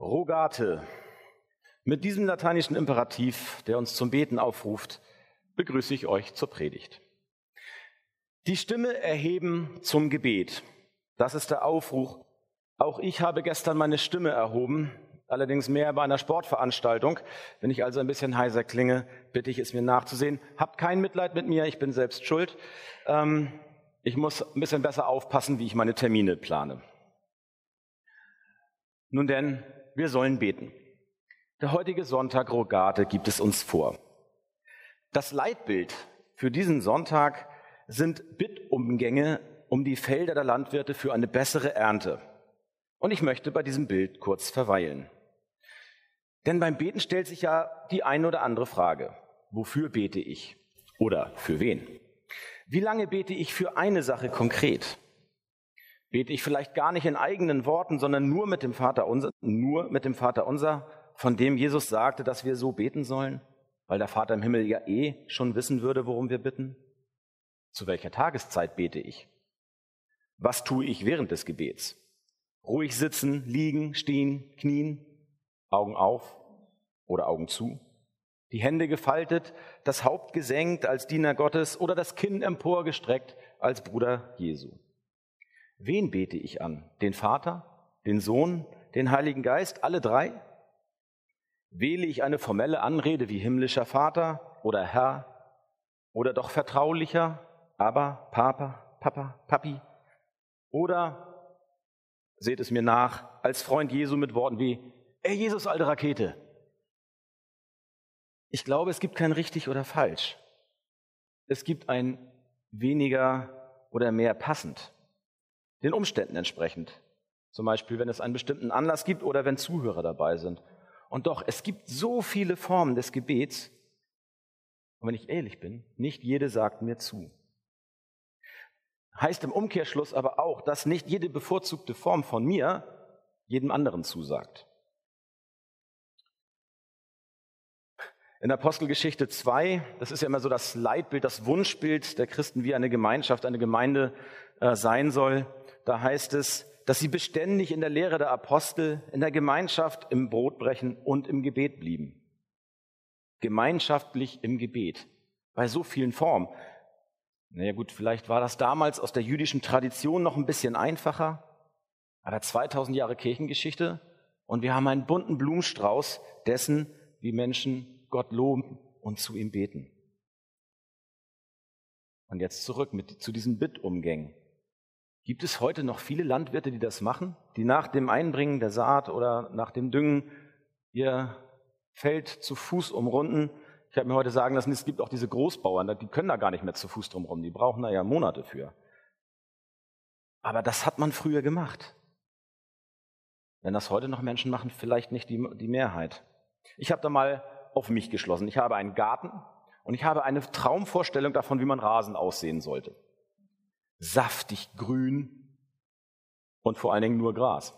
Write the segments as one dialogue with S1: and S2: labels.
S1: Rogate. Mit diesem lateinischen Imperativ, der uns zum Beten aufruft, begrüße ich euch zur Predigt. Die Stimme erheben zum Gebet. Das ist der Aufruf. Auch ich habe gestern meine Stimme erhoben, allerdings mehr bei einer Sportveranstaltung. Wenn ich also ein bisschen heiser klinge, bitte ich es mir nachzusehen. Habt kein Mitleid mit mir, ich bin selbst schuld. Ähm, ich muss ein bisschen besser aufpassen, wie ich meine Termine plane. Nun denn, wir sollen beten. Der heutige Sonntag Rogate gibt es uns vor. Das Leitbild für diesen Sonntag sind Bittumgänge um die Felder der Landwirte für eine bessere Ernte. Und ich möchte bei diesem Bild kurz verweilen. Denn beim Beten stellt sich ja die eine oder andere Frage. Wofür bete ich? Oder für wen? Wie lange bete ich für eine Sache konkret? Bete ich vielleicht gar nicht in eigenen Worten, sondern nur mit dem Vater unser, nur mit dem Vater unser, von dem Jesus sagte, dass wir so beten sollen, weil der Vater im Himmel ja eh schon wissen würde, worum wir bitten? Zu welcher Tageszeit bete ich? Was tue ich während des Gebets? Ruhig sitzen, liegen, stehen, knien, Augen auf oder Augen zu? Die Hände gefaltet, das Haupt gesenkt als Diener Gottes oder das Kinn emporgestreckt als Bruder Jesu? Wen bete ich an? Den Vater, den Sohn, den Heiligen Geist, alle drei? Wähle ich eine formelle Anrede wie himmlischer Vater oder Herr oder doch vertraulicher, aber Papa, Papa, Papi? Oder seht es mir nach, als Freund Jesu mit Worten wie, ey Jesus, alte Rakete. Ich glaube, es gibt kein richtig oder falsch. Es gibt ein weniger oder mehr passend den Umständen entsprechend. Zum Beispiel, wenn es einen bestimmten Anlass gibt oder wenn Zuhörer dabei sind. Und doch, es gibt so viele Formen des Gebets. Und wenn ich ehrlich bin, nicht jede sagt mir zu. Heißt im Umkehrschluss aber auch, dass nicht jede bevorzugte Form von mir jedem anderen zusagt. In Apostelgeschichte 2, das ist ja immer so das Leitbild, das Wunschbild der Christen, wie eine Gemeinschaft, eine Gemeinde äh, sein soll. Da heißt es, dass sie beständig in der Lehre der Apostel, in der Gemeinschaft, im Brotbrechen und im Gebet blieben. Gemeinschaftlich im Gebet. Bei so vielen Formen. Naja gut, vielleicht war das damals aus der jüdischen Tradition noch ein bisschen einfacher. Aber 2000 Jahre Kirchengeschichte und wir haben einen bunten Blumenstrauß dessen, wie Menschen Gott loben und zu ihm beten. Und jetzt zurück mit, zu diesen Bittumgängen. Gibt es heute noch viele Landwirte, die das machen, die nach dem Einbringen der Saat oder nach dem Düngen ihr Feld zu Fuß umrunden? Ich habe mir heute sagen lassen, es gibt auch diese Großbauern, die können da gar nicht mehr zu Fuß drumherum, die brauchen da ja Monate für. Aber das hat man früher gemacht. Wenn das heute noch Menschen machen, vielleicht nicht die, die Mehrheit. Ich habe da mal auf mich geschlossen. Ich habe einen Garten und ich habe eine Traumvorstellung davon, wie mein Rasen aussehen sollte. Saftig grün und vor allen Dingen nur Gras.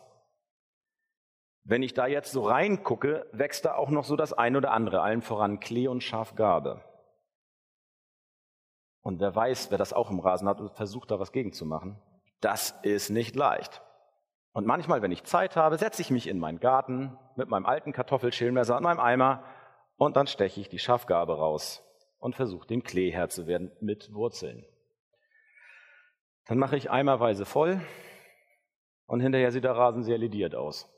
S1: Wenn ich da jetzt so reingucke, wächst da auch noch so das ein oder andere, allen voran Klee und Schafgarbe. Und wer weiß, wer das auch im Rasen hat und versucht da was gegen zu machen, das ist nicht leicht. Und manchmal, wenn ich Zeit habe, setze ich mich in meinen Garten mit meinem alten Kartoffelschälmesser und meinem Eimer und dann steche ich die Schafgabe raus und versuche dem Klee Herr zu werden mit Wurzeln. Dann mache ich eimerweise voll und hinterher sieht der Rasen sehr lediert aus.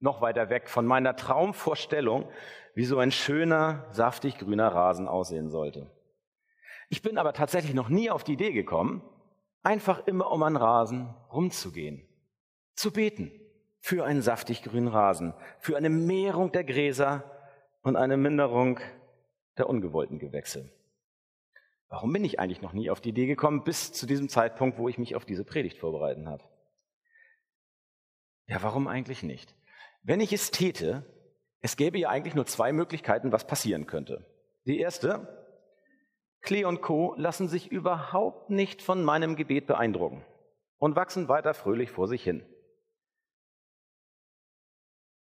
S1: Noch weiter weg von meiner Traumvorstellung, wie so ein schöner, saftig grüner Rasen aussehen sollte. Ich bin aber tatsächlich noch nie auf die Idee gekommen, einfach immer um einen Rasen rumzugehen, zu beten für einen saftig grünen Rasen, für eine Mehrung der Gräser, und eine Minderung der ungewollten Gewächse. Warum bin ich eigentlich noch nie auf die Idee gekommen, bis zu diesem Zeitpunkt, wo ich mich auf diese Predigt vorbereiten habe? Ja, warum eigentlich nicht? Wenn ich es täte, es gäbe ja eigentlich nur zwei Möglichkeiten, was passieren könnte. Die erste, Klee und Co. lassen sich überhaupt nicht von meinem Gebet beeindrucken und wachsen weiter fröhlich vor sich hin.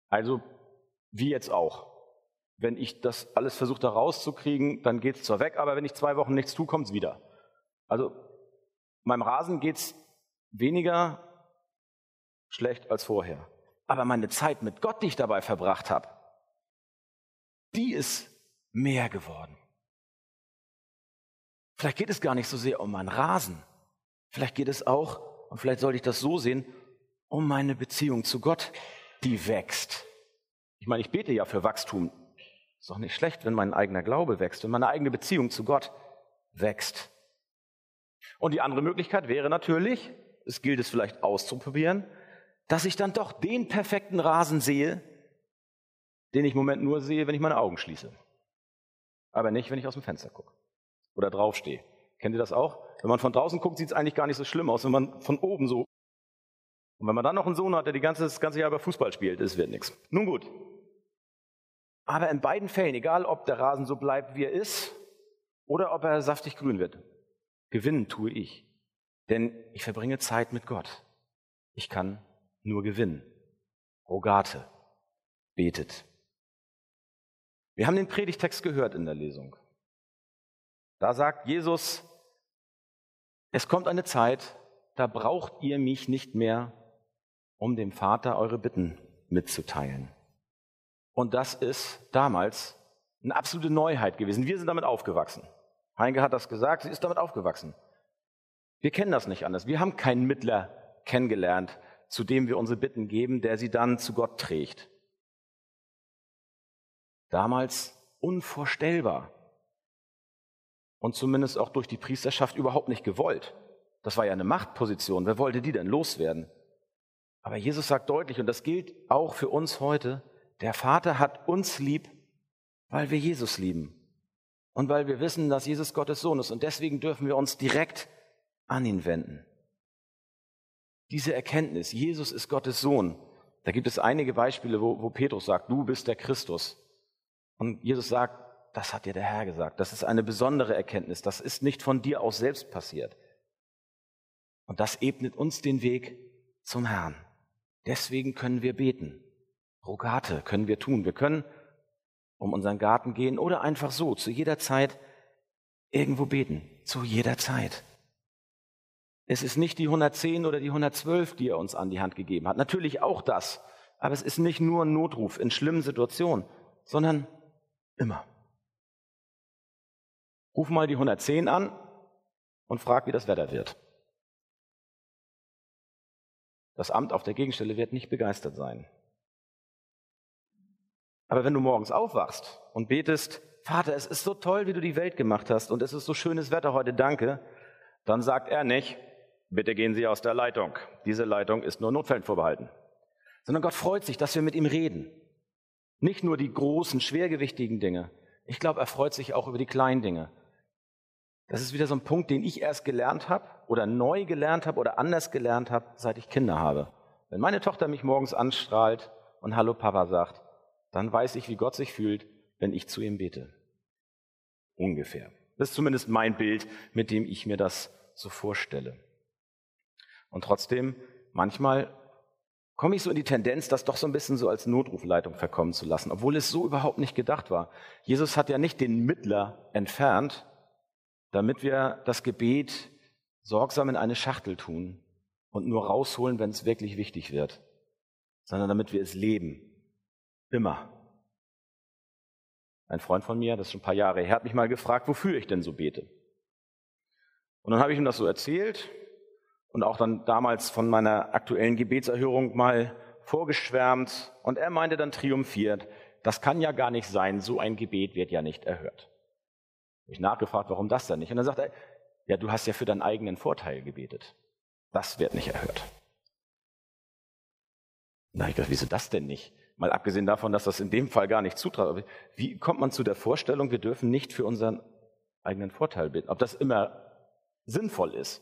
S1: Also, wie jetzt auch. Wenn ich das alles versuche da rauszukriegen, dann geht es zwar weg, aber wenn ich zwei Wochen nichts tue, kommt es wieder. Also meinem Rasen geht es weniger schlecht als vorher. Aber meine Zeit mit Gott, die ich dabei verbracht habe, die ist mehr geworden. Vielleicht geht es gar nicht so sehr um meinen Rasen. Vielleicht geht es auch, und vielleicht sollte ich das so sehen, um meine Beziehung zu Gott, die wächst. Ich meine, ich bete ja für Wachstum. Ist doch nicht schlecht, wenn mein eigener Glaube wächst, wenn meine eigene Beziehung zu Gott wächst. Und die andere Möglichkeit wäre natürlich, es gilt es vielleicht auszuprobieren, dass ich dann doch den perfekten Rasen sehe, den ich im Moment nur sehe, wenn ich meine Augen schließe. Aber nicht, wenn ich aus dem Fenster gucke oder draufstehe. Kennt ihr das auch? Wenn man von draußen guckt, sieht es eigentlich gar nicht so schlimm aus, wenn man von oben so. Und wenn man dann noch einen Sohn hat, der die ganze, das ganze Jahr über Fußball spielt, es wird nichts. Nun gut. Aber in beiden Fällen, egal ob der Rasen so bleibt, wie er ist, oder ob er saftig grün wird, gewinnen tue ich. Denn ich verbringe Zeit mit Gott. Ich kann nur gewinnen. Rogate. Betet. Wir haben den Predigtext gehört in der Lesung. Da sagt Jesus, es kommt eine Zeit, da braucht ihr mich nicht mehr, um dem Vater eure Bitten mitzuteilen. Und das ist damals eine absolute Neuheit gewesen. Wir sind damit aufgewachsen. Heinke hat das gesagt, sie ist damit aufgewachsen. Wir kennen das nicht anders. Wir haben keinen Mittler kennengelernt, zu dem wir unsere Bitten geben, der sie dann zu Gott trägt. Damals unvorstellbar. Und zumindest auch durch die Priesterschaft überhaupt nicht gewollt. Das war ja eine Machtposition. Wer wollte die denn loswerden? Aber Jesus sagt deutlich, und das gilt auch für uns heute, der Vater hat uns lieb, weil wir Jesus lieben. Und weil wir wissen, dass Jesus Gottes Sohn ist. Und deswegen dürfen wir uns direkt an ihn wenden. Diese Erkenntnis, Jesus ist Gottes Sohn. Da gibt es einige Beispiele, wo, wo Petrus sagt, du bist der Christus. Und Jesus sagt, das hat dir der Herr gesagt. Das ist eine besondere Erkenntnis. Das ist nicht von dir aus selbst passiert. Und das ebnet uns den Weg zum Herrn. Deswegen können wir beten. Rogate können wir tun. Wir können um unseren Garten gehen oder einfach so, zu jeder Zeit irgendwo beten. Zu jeder Zeit. Es ist nicht die 110 oder die 112, die er uns an die Hand gegeben hat. Natürlich auch das. Aber es ist nicht nur ein Notruf in schlimmen Situationen, sondern immer. Ruf mal die 110 an und frag, wie das Wetter wird. Das Amt auf der Gegenstelle wird nicht begeistert sein. Aber wenn du morgens aufwachst und betest, Vater, es ist so toll, wie du die Welt gemacht hast und es ist so schönes Wetter heute, danke, dann sagt er nicht, bitte gehen Sie aus der Leitung. Diese Leitung ist nur Notfällen vorbehalten. Sondern Gott freut sich, dass wir mit ihm reden. Nicht nur die großen, schwergewichtigen Dinge. Ich glaube, er freut sich auch über die kleinen Dinge. Das ist wieder so ein Punkt, den ich erst gelernt habe oder neu gelernt habe oder anders gelernt habe, seit ich Kinder habe. Wenn meine Tochter mich morgens anstrahlt und Hallo Papa sagt, dann weiß ich, wie Gott sich fühlt, wenn ich zu ihm bete. Ungefähr. Das ist zumindest mein Bild, mit dem ich mir das so vorstelle. Und trotzdem, manchmal komme ich so in die Tendenz, das doch so ein bisschen so als Notrufleitung verkommen zu lassen, obwohl es so überhaupt nicht gedacht war. Jesus hat ja nicht den Mittler entfernt, damit wir das Gebet sorgsam in eine Schachtel tun und nur rausholen, wenn es wirklich wichtig wird, sondern damit wir es leben Immer. Ein Freund von mir, das ist schon ein paar Jahre her, hat mich mal gefragt, wofür ich denn so bete. Und dann habe ich ihm das so erzählt und auch dann damals von meiner aktuellen Gebetserhörung mal vorgeschwärmt. Und er meinte dann triumphiert, das kann ja gar nicht sein, so ein Gebet wird ja nicht erhört. Habe ich nachgefragt, warum das denn nicht? Und dann sagt er, ja, du hast ja für deinen eigenen Vorteil gebetet. Das wird nicht erhört. Na, ich gedacht, wieso das denn nicht? Mal abgesehen davon, dass das in dem Fall gar nicht zutraf. Wie kommt man zu der Vorstellung, wir dürfen nicht für unseren eigenen Vorteil beten? Ob das immer sinnvoll ist?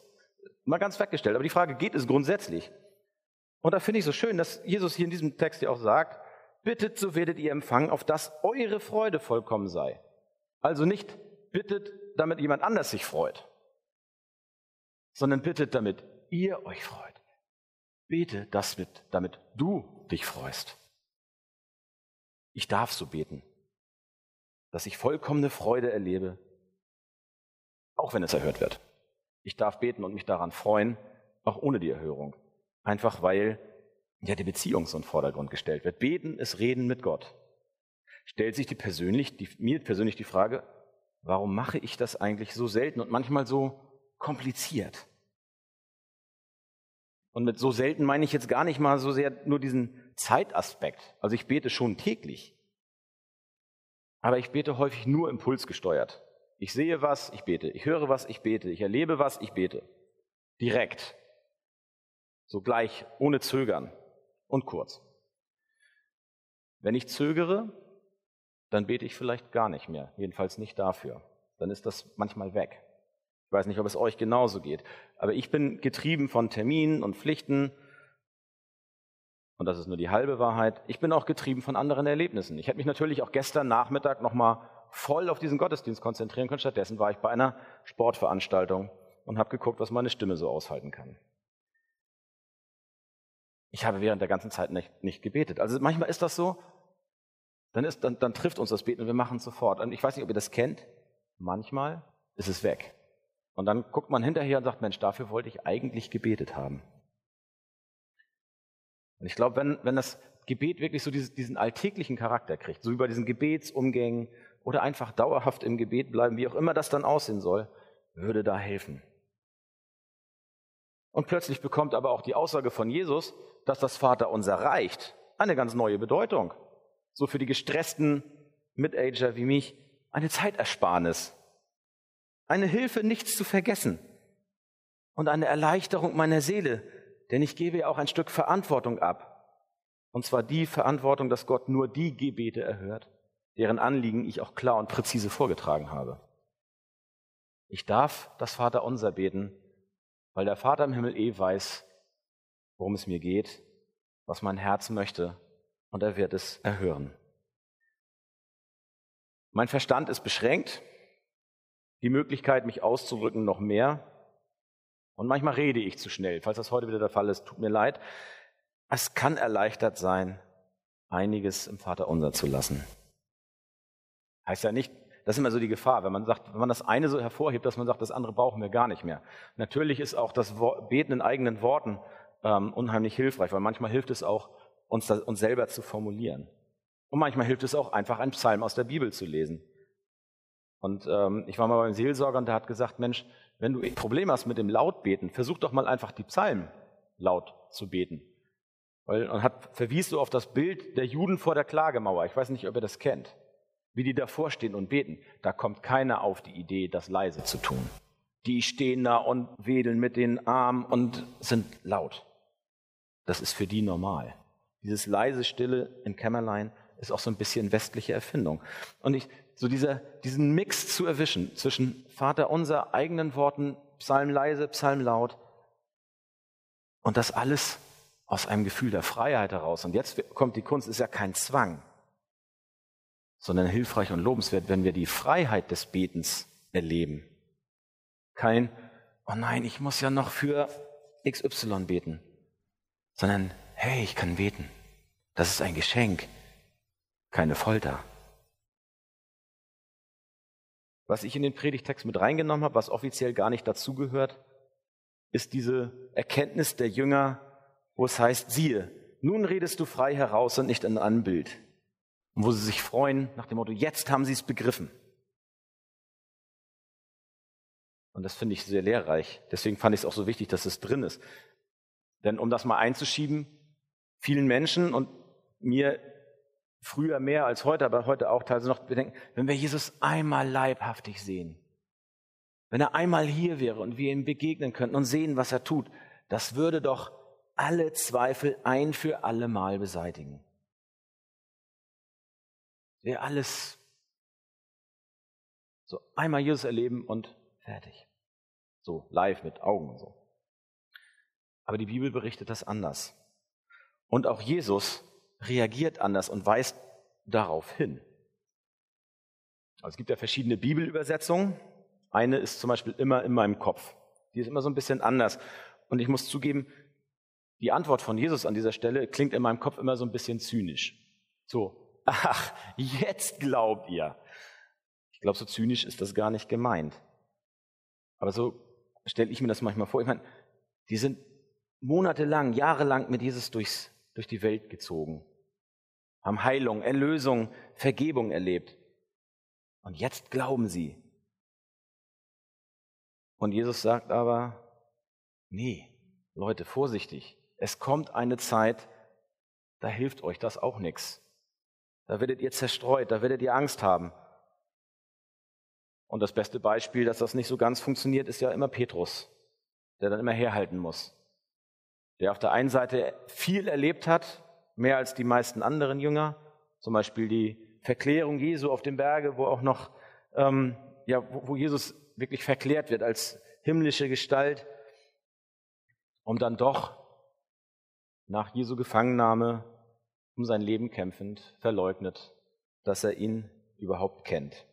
S1: Mal ganz weggestellt. Aber die Frage, geht es grundsätzlich? Und da finde ich so schön, dass Jesus hier in diesem Text ja auch sagt, bittet, so werdet ihr empfangen, auf dass eure Freude vollkommen sei. Also nicht bittet, damit jemand anders sich freut, sondern bittet, damit ihr euch freut. Bete, damit, damit du dich freust. Ich darf so beten, dass ich vollkommene Freude erlebe, auch wenn es erhört wird. Ich darf beten und mich daran freuen, auch ohne die Erhörung. Einfach weil ja die Beziehung so in den Vordergrund gestellt wird. Beten ist Reden mit Gott. Stellt sich die persönlich, die, mir persönlich die Frage, warum mache ich das eigentlich so selten und manchmal so kompliziert? Und mit so selten meine ich jetzt gar nicht mal so sehr nur diesen Zeitaspekt. Also ich bete schon täglich. Aber ich bete häufig nur impulsgesteuert. Ich sehe was, ich bete. Ich höre was, ich bete. Ich erlebe was, ich bete. Direkt. So gleich, ohne Zögern und kurz. Wenn ich zögere, dann bete ich vielleicht gar nicht mehr. Jedenfalls nicht dafür. Dann ist das manchmal weg. Ich weiß nicht, ob es euch genauso geht. Aber ich bin getrieben von Terminen und Pflichten und das ist nur die halbe Wahrheit, ich bin auch getrieben von anderen Erlebnissen. Ich hätte mich natürlich auch gestern Nachmittag nochmal voll auf diesen Gottesdienst konzentrieren können. Stattdessen war ich bei einer Sportveranstaltung und habe geguckt, was meine Stimme so aushalten kann. Ich habe während der ganzen Zeit nicht, nicht gebetet. Also manchmal ist das so, dann, ist, dann, dann trifft uns das Beten und wir machen es sofort. Und ich weiß nicht, ob ihr das kennt. Manchmal ist es weg. Und dann guckt man hinterher und sagt, Mensch, dafür wollte ich eigentlich gebetet haben. Und ich glaube, wenn, wenn das Gebet wirklich so dieses, diesen alltäglichen Charakter kriegt, so über diesen Gebetsumgängen oder einfach dauerhaft im Gebet bleiben, wie auch immer das dann aussehen soll, würde da helfen. Und plötzlich bekommt aber auch die Aussage von Jesus, dass das Vaterunser reicht, eine ganz neue Bedeutung. So für die gestressten Mitager wie mich eine Zeitersparnis, eine Hilfe, nichts zu vergessen und eine Erleichterung meiner Seele, denn ich gebe ja auch ein Stück Verantwortung ab. Und zwar die Verantwortung, dass Gott nur die Gebete erhört, deren Anliegen ich auch klar und präzise vorgetragen habe. Ich darf das Vaterunser beten, weil der Vater im Himmel eh weiß, worum es mir geht, was mein Herz möchte, und er wird es erhören. Mein Verstand ist beschränkt, die Möglichkeit, mich auszudrücken, noch mehr. Und manchmal rede ich zu schnell. Falls das heute wieder der Fall ist, tut mir leid. Es kann erleichtert sein, einiges im Vater unser zu lassen. Heißt ja nicht, das ist immer so die Gefahr, wenn man sagt, wenn man das eine so hervorhebt, dass man sagt, das andere brauchen wir gar nicht mehr. Natürlich ist auch das Beten in eigenen Worten ähm, unheimlich hilfreich, weil manchmal hilft es auch, uns, das, uns selber zu formulieren. Und manchmal hilft es auch, einfach einen Psalm aus der Bibel zu lesen. Und ähm, ich war mal beim Seelsorger und der hat gesagt, Mensch, wenn du ein Problem hast mit dem Lautbeten, versuch doch mal einfach die Psalmen laut zu beten. Und hat, verwies so auf das Bild der Juden vor der Klagemauer. Ich weiß nicht, ob ihr das kennt. Wie die davor stehen und beten. Da kommt keiner auf die Idee, das leise zu tun. Die stehen da und wedeln mit den Armen und sind laut. Das ist für die normal. Dieses leise Stille im Kämmerlein ist auch so ein bisschen westliche Erfindung. Und ich, so dieser, diesen Mix zu erwischen zwischen Vater unser eigenen Worten, Psalm leise, Psalm laut und das alles aus einem Gefühl der Freiheit heraus. Und jetzt kommt die Kunst, ist ja kein Zwang, sondern hilfreich und lobenswert, wenn wir die Freiheit des Betens erleben. Kein, oh nein, ich muss ja noch für XY beten, sondern, hey, ich kann beten. Das ist ein Geschenk, keine Folter. Was ich in den Predigtext mit reingenommen habe, was offiziell gar nicht dazugehört, ist diese Erkenntnis der Jünger, wo es heißt, siehe, nun redest du frei heraus und nicht in einem Bild. Und wo sie sich freuen nach dem Motto, jetzt haben sie es begriffen. Und das finde ich sehr lehrreich. Deswegen fand ich es auch so wichtig, dass es drin ist. Denn um das mal einzuschieben, vielen Menschen und mir früher mehr als heute, aber heute auch teilweise noch bedenken, wenn wir Jesus einmal leibhaftig sehen, wenn er einmal hier wäre und wir ihm begegnen könnten und sehen, was er tut, das würde doch alle Zweifel ein für alle Mal beseitigen. Wir alles so einmal Jesus erleben und fertig. So live mit Augen und so. Aber die Bibel berichtet das anders. Und auch Jesus reagiert anders und weist darauf hin. Also es gibt ja verschiedene Bibelübersetzungen. Eine ist zum Beispiel immer in meinem Kopf. Die ist immer so ein bisschen anders. Und ich muss zugeben, die Antwort von Jesus an dieser Stelle klingt in meinem Kopf immer so ein bisschen zynisch. So, ach, jetzt glaubt ihr. Ich glaube, so zynisch ist das gar nicht gemeint. Aber so stelle ich mir das manchmal vor. Ich meine, die sind monatelang, jahrelang mit Jesus durchs durch die Welt gezogen, haben Heilung, Erlösung, Vergebung erlebt. Und jetzt glauben sie. Und Jesus sagt aber, nee, Leute, vorsichtig. Es kommt eine Zeit, da hilft euch das auch nichts. Da werdet ihr zerstreut, da werdet ihr Angst haben. Und das beste Beispiel, dass das nicht so ganz funktioniert, ist ja immer Petrus, der dann immer herhalten muss. Der auf der einen Seite viel erlebt hat, mehr als die meisten anderen Jünger, zum Beispiel die Verklärung Jesu auf dem Berge, wo auch noch, ähm, ja, wo Jesus wirklich verklärt wird als himmlische Gestalt, um dann doch nach Jesu Gefangennahme um sein Leben kämpfend verleugnet, dass er ihn überhaupt kennt.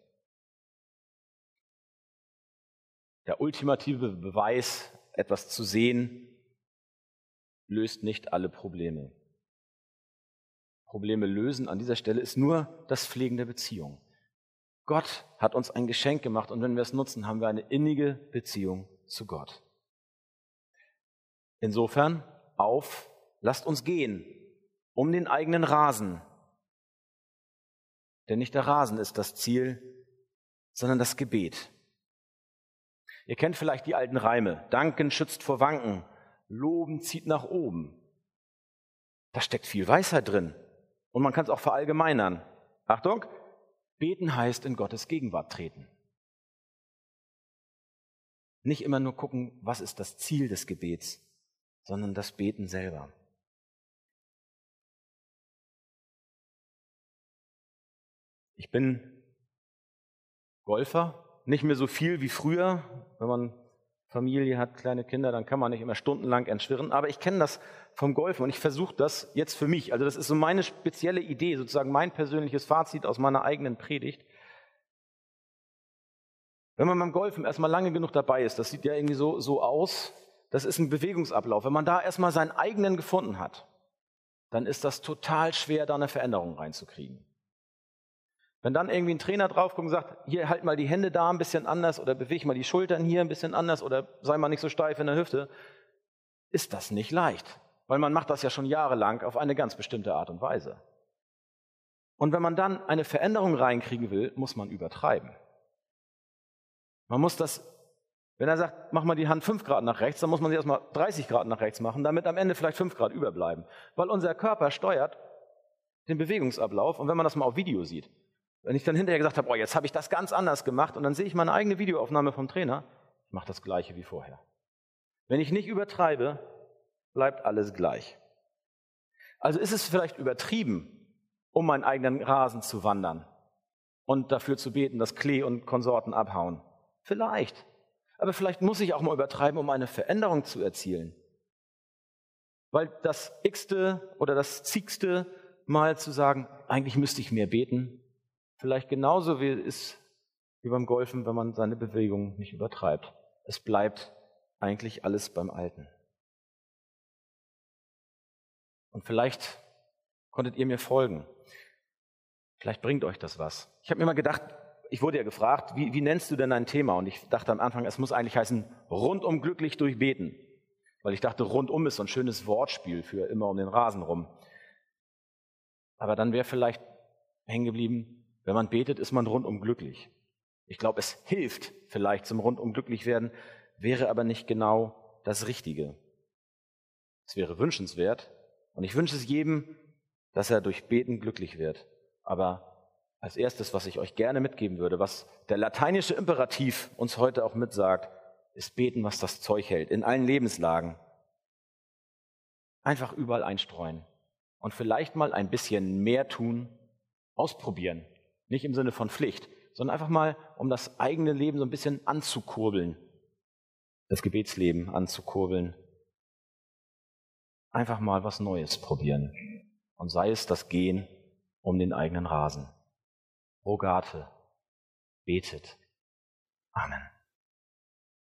S1: Der ultimative Beweis, etwas zu sehen, löst nicht alle Probleme. Probleme lösen an dieser Stelle ist nur das Pflegen der Beziehung. Gott hat uns ein Geschenk gemacht und wenn wir es nutzen, haben wir eine innige Beziehung zu Gott. Insofern auf, lasst uns gehen um den eigenen Rasen. Denn nicht der Rasen ist das Ziel, sondern das Gebet. Ihr kennt vielleicht die alten Reime. Danken schützt vor Wanken, Loben zieht nach oben. Da steckt viel Weisheit drin. Und man kann es auch verallgemeinern. Achtung, beten heißt in Gottes Gegenwart treten. Nicht immer nur gucken, was ist das Ziel des Gebets, sondern das Beten selber. Ich bin Golfer, nicht mehr so viel wie früher. Wenn man Familie hat, kleine Kinder, dann kann man nicht immer stundenlang entschwirren. Aber ich kenne das vom Golfen und ich versuche das jetzt für mich. Also das ist so meine spezielle Idee, sozusagen mein persönliches Fazit aus meiner eigenen Predigt. Wenn man beim Golfen erstmal lange genug dabei ist, das sieht ja irgendwie so, so aus, das ist ein Bewegungsablauf. Wenn man da erstmal seinen eigenen gefunden hat, dann ist das total schwer, da eine Veränderung reinzukriegen. Wenn dann irgendwie ein Trainer draufkommt und sagt, hier halt mal die Hände da ein bisschen anders oder bewege mal die Schultern hier ein bisschen anders oder sei mal nicht so steif in der Hüfte, ist das nicht leicht, weil man macht das ja schon jahrelang auf eine ganz bestimmte Art und Weise. Und wenn man dann eine Veränderung reinkriegen will, muss man übertreiben. Man muss das, wenn er sagt, mach mal die Hand fünf Grad nach rechts, dann muss man sie erstmal 30 Grad nach rechts machen, damit am Ende vielleicht fünf Grad überbleiben. Weil unser Körper steuert den Bewegungsablauf und wenn man das mal auf Video sieht, wenn ich dann hinterher gesagt habe, oh, jetzt habe ich das ganz anders gemacht und dann sehe ich meine eigene Videoaufnahme vom Trainer, ich mache das gleiche wie vorher. Wenn ich nicht übertreibe, bleibt alles gleich. Also ist es vielleicht übertrieben, um meinen eigenen Rasen zu wandern und dafür zu beten, dass Klee und Konsorten abhauen. Vielleicht. Aber vielleicht muss ich auch mal übertreiben, um eine Veränderung zu erzielen. Weil das x-te oder das zigste Mal zu sagen, eigentlich müsste ich mehr beten, vielleicht genauso wie ist wie beim Golfen, wenn man seine Bewegung nicht übertreibt. Es bleibt eigentlich alles beim Alten. Und vielleicht konntet ihr mir folgen. Vielleicht bringt euch das was. Ich habe mir mal gedacht, ich wurde ja gefragt, wie, wie nennst du denn ein Thema? Und ich dachte am Anfang, es muss eigentlich heißen, rundum glücklich durch Beten. Weil ich dachte, rundum ist so ein schönes Wortspiel für immer um den Rasen rum. Aber dann wäre vielleicht hängen geblieben, wenn man betet, ist man rundum glücklich. Ich glaube, es hilft vielleicht zum rundum glücklich werden, wäre aber nicht genau das Richtige. Es wäre wünschenswert und ich wünsche es jedem, dass er durch Beten glücklich wird. Aber als erstes, was ich euch gerne mitgeben würde, was der lateinische Imperativ uns heute auch mitsagt, ist beten, was das Zeug hält, in allen Lebenslagen. Einfach überall einstreuen und vielleicht mal ein bisschen mehr tun, ausprobieren, nicht im Sinne von Pflicht, sondern einfach mal, um das eigene Leben so ein bisschen anzukurbeln. Das Gebetsleben anzukurbeln. Einfach mal was Neues probieren. Und sei es das Gehen um den eigenen Rasen. Rogate. Betet. Amen.